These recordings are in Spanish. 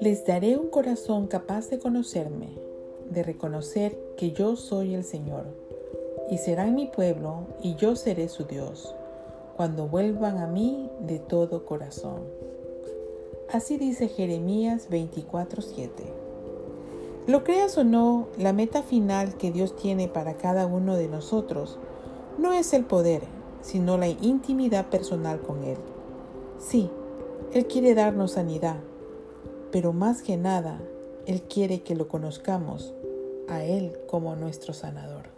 Les daré un corazón capaz de conocerme, de reconocer que yo soy el Señor, y serán mi pueblo y yo seré su Dios, cuando vuelvan a mí de todo corazón. Así dice Jeremías 24:7. Lo creas o no, la meta final que Dios tiene para cada uno de nosotros no es el poder, sino la intimidad personal con Él. Sí, Él quiere darnos sanidad pero más que nada, Él quiere que lo conozcamos a Él como nuestro sanador.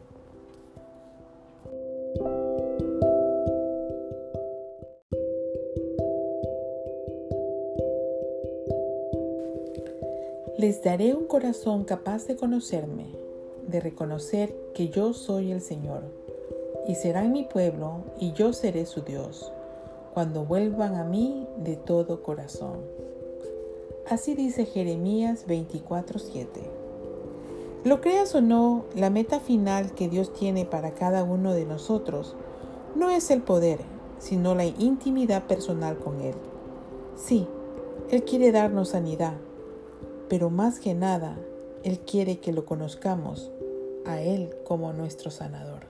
Les daré un corazón capaz de conocerme, de reconocer que yo soy el Señor, y serán mi pueblo y yo seré su Dios, cuando vuelvan a mí de todo corazón. Así dice Jeremías 24:7. Lo creas o no, la meta final que Dios tiene para cada uno de nosotros no es el poder, sino la intimidad personal con Él. Sí, Él quiere darnos sanidad, pero más que nada, Él quiere que lo conozcamos a Él como nuestro sanador.